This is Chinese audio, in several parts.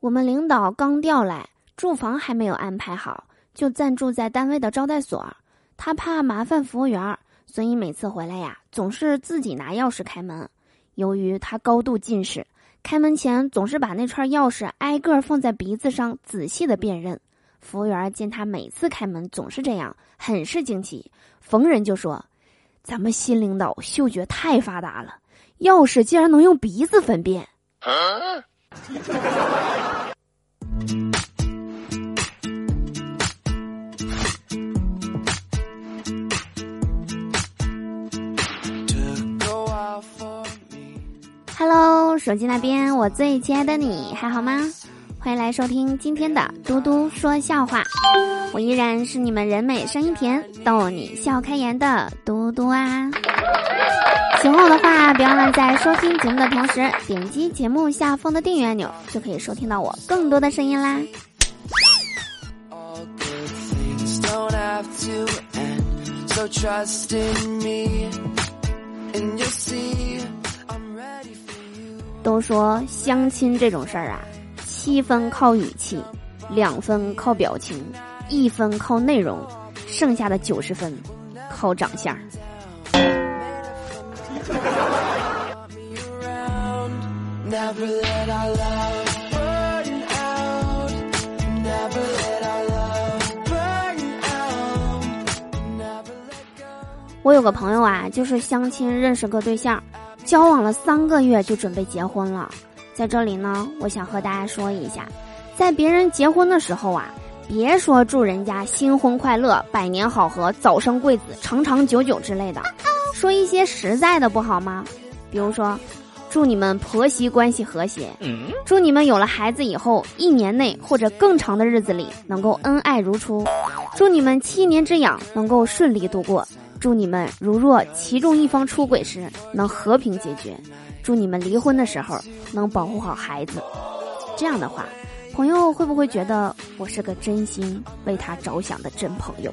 我们领导刚调来，住房还没有安排好，就暂住在单位的招待所。他怕麻烦服务员，所以每次回来呀，总是自己拿钥匙开门。由于他高度近视，开门前总是把那串钥匙挨个放在鼻子上，仔细的辨认。服务员见他每次开门总是这样，很是惊奇，逢人就说：“咱们新领导嗅觉太发达了，钥匙竟然能用鼻子分辨。”Hello，手机那边，我最亲爱的你还好吗？欢迎来收听今天的嘟嘟说笑话，我依然是你们人美声音甜、逗你笑开颜的嘟嘟啊！喜欢我的话，别忘了在收听节目的同时点击节目下方的订阅按钮，就可以收听到我更多的声音啦。都说相亲这种事儿啊。七分靠语气，两分靠表情，一分靠内容，剩下的九十分靠长相。我有个朋友啊，就是相亲认识个对象，交往了三个月就准备结婚了。在这里呢，我想和大家说一下，在别人结婚的时候啊，别说祝人家新婚快乐、百年好合、早生贵子、长长久久之类的，说一些实在的不好吗？比如说，祝你们婆媳关系和谐，祝你们有了孩子以后一年内或者更长的日子里能够恩爱如初，祝你们七年之痒能够顺利度过，祝你们如若其中一方出轨时能和平解决。祝你们离婚的时候能保护好孩子。这样的话，朋友会不会觉得我是个真心为他着想的真朋友？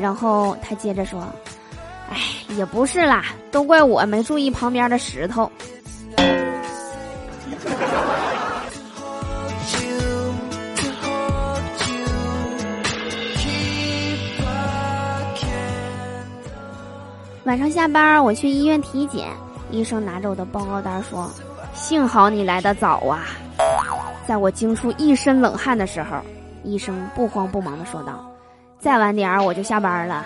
然后他接着说：“哎，也不是啦，都怪我没注意旁边的石头。”晚上下班，我去医院体检，医生拿着我的报告单说：“幸好你来的早啊！”在我惊出一身冷汗的时候，医生不慌不忙的说道：“再晚点儿我就下班了。”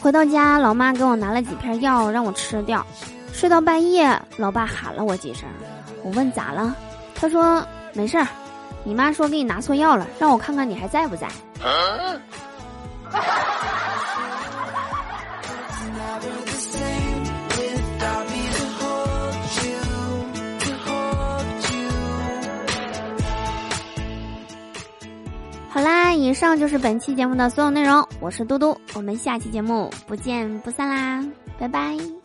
回到家，老妈给我拿了几片药让我吃掉。睡到半夜，老爸喊了我几声，我问咋了。他说：“没事儿，你妈说给你拿错药了，让我看看你还在不在。”好啦，以上就是本期节目的所有内容。我是嘟嘟，我们下期节目不见不散啦，拜拜。